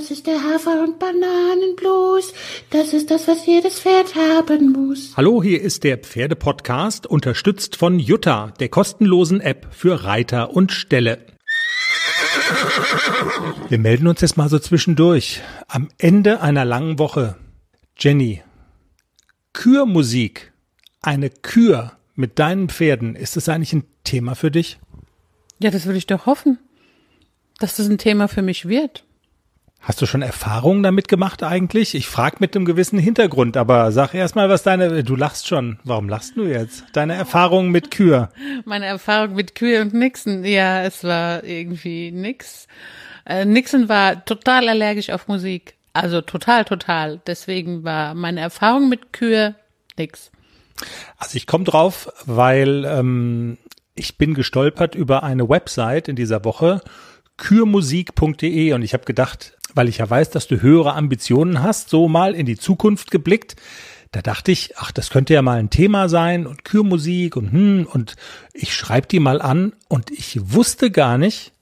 Das ist der Hafer- und Bananenblues. Das ist das, was jedes Pferd haben muss. Hallo, hier ist der Pferdepodcast, unterstützt von Jutta, der kostenlosen App für Reiter und Ställe. Wir melden uns jetzt mal so zwischendurch. Am Ende einer langen Woche. Jenny, Kürmusik, eine Kür mit deinen Pferden, ist das eigentlich ein Thema für dich? Ja, das würde ich doch hoffen, dass das ein Thema für mich wird. Hast du schon Erfahrungen damit gemacht eigentlich? Ich frage mit einem gewissen Hintergrund, aber sag erst mal, was deine, du lachst schon. Warum lachst du jetzt? Deine Erfahrungen mit Kür. Meine Erfahrung mit Kühe und Nixon, ja, es war irgendwie nix. Äh, Nixon war total allergisch auf Musik. Also total, total. Deswegen war meine Erfahrung mit Kühe nix. Also ich komme drauf, weil ähm, ich bin gestolpert über eine Website in dieser Woche, kürmusik.de und ich habe gedacht, weil ich ja weiß, dass du höhere Ambitionen hast, so mal in die Zukunft geblickt. Da dachte ich, ach, das könnte ja mal ein Thema sein und Kürmusik und hm, und ich schreibe die mal an und ich wusste gar nicht,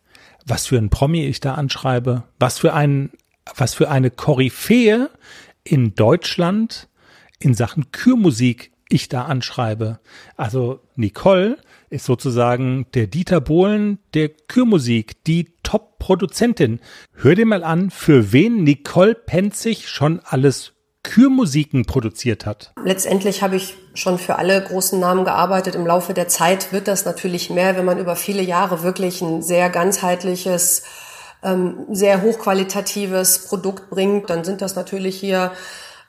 was für ein Promi ich da anschreibe, was für ein, was für eine Koryphäe in Deutschland in Sachen Kürmusik ich da anschreibe. Also Nicole ist sozusagen der Dieter Bohlen der Kürmusik, die Top-Produzentin. Hör dir mal an, für wen Nicole Penzig schon alles Kürmusiken produziert hat. Letztendlich habe ich schon für alle großen Namen gearbeitet. Im Laufe der Zeit wird das natürlich mehr, wenn man über viele Jahre wirklich ein sehr ganzheitliches, ähm, sehr hochqualitatives Produkt bringt. Dann sind das natürlich hier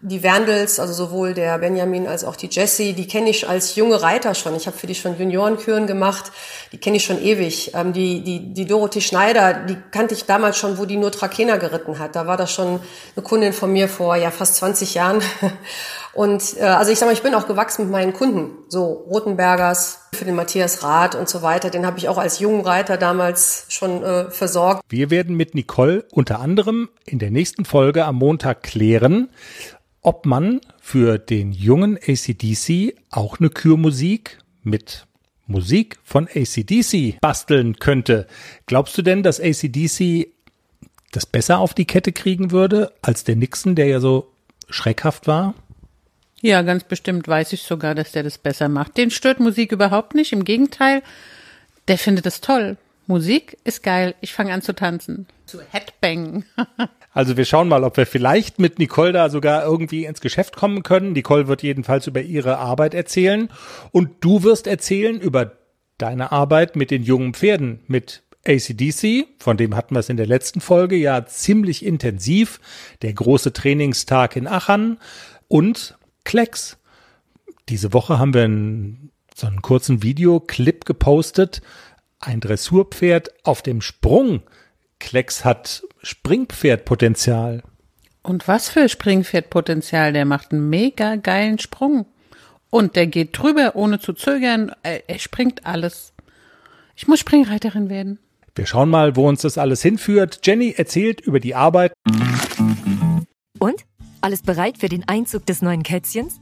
die Werndels, also sowohl der Benjamin als auch die Jessie, die kenne ich als junge Reiter schon. Ich habe für die schon Juniorenküren gemacht. Die kenne ich schon ewig. Ähm, die, die, die Dorothee Schneider, die kannte ich damals schon, wo die nur Trakehner geritten hat. Da war das schon eine Kundin von mir vor ja fast 20 Jahren. Und äh, also ich sag mal, ich bin auch gewachsen mit meinen Kunden. So Rotenbergers, für den Matthias Rath und so weiter. Den habe ich auch als jungen Reiter damals schon äh, versorgt. Wir werden mit Nicole unter anderem in der nächsten Folge am Montag klären, ob man für den jungen ACDC auch eine Kürmusik mit Musik von ACDC basteln könnte. Glaubst du denn, dass ACDC das besser auf die Kette kriegen würde als der Nixon, der ja so schreckhaft war? Ja, ganz bestimmt weiß ich sogar, dass der das besser macht. Den stört Musik überhaupt nicht. Im Gegenteil, der findet es toll. Musik ist geil. Ich fange an zu tanzen. Zu Headbang. Also wir schauen mal, ob wir vielleicht mit Nicole da sogar irgendwie ins Geschäft kommen können. Nicole wird jedenfalls über ihre Arbeit erzählen und du wirst erzählen über deine Arbeit mit den jungen Pferden, mit ACDC, von dem hatten wir es in der letzten Folge ja ziemlich intensiv, der große Trainingstag in Aachen und Klecks. Diese Woche haben wir einen, so einen kurzen Videoclip gepostet, ein Dressurpferd auf dem Sprung. Klecks hat Springpferdpotenzial. Und was für Springpferdpotenzial? Der macht einen mega geilen Sprung. Und der geht drüber, ohne zu zögern. Er springt alles. Ich muss Springreiterin werden. Wir schauen mal, wo uns das alles hinführt. Jenny erzählt über die Arbeit. Und? Alles bereit für den Einzug des neuen Kätzchens?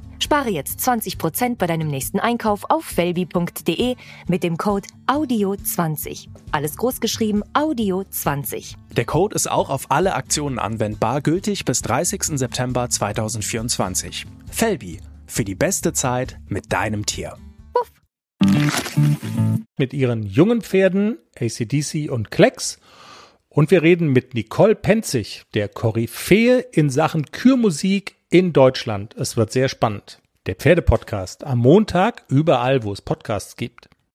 Spare jetzt 20% bei deinem nächsten Einkauf auf felbi.de mit dem Code AUDIO20. Alles großgeschrieben AUDIO20. Der Code ist auch auf alle Aktionen anwendbar, gültig bis 30. September 2024. Felbi, für die beste Zeit mit deinem Tier. Puff. Mit ihren jungen Pferden, ACDC und Klecks. Und wir reden mit Nicole Penzig, der Koryphäe in Sachen Kürmusik in Deutschland. Es wird sehr spannend. Der Pferdepodcast am Montag überall, wo es Podcasts gibt.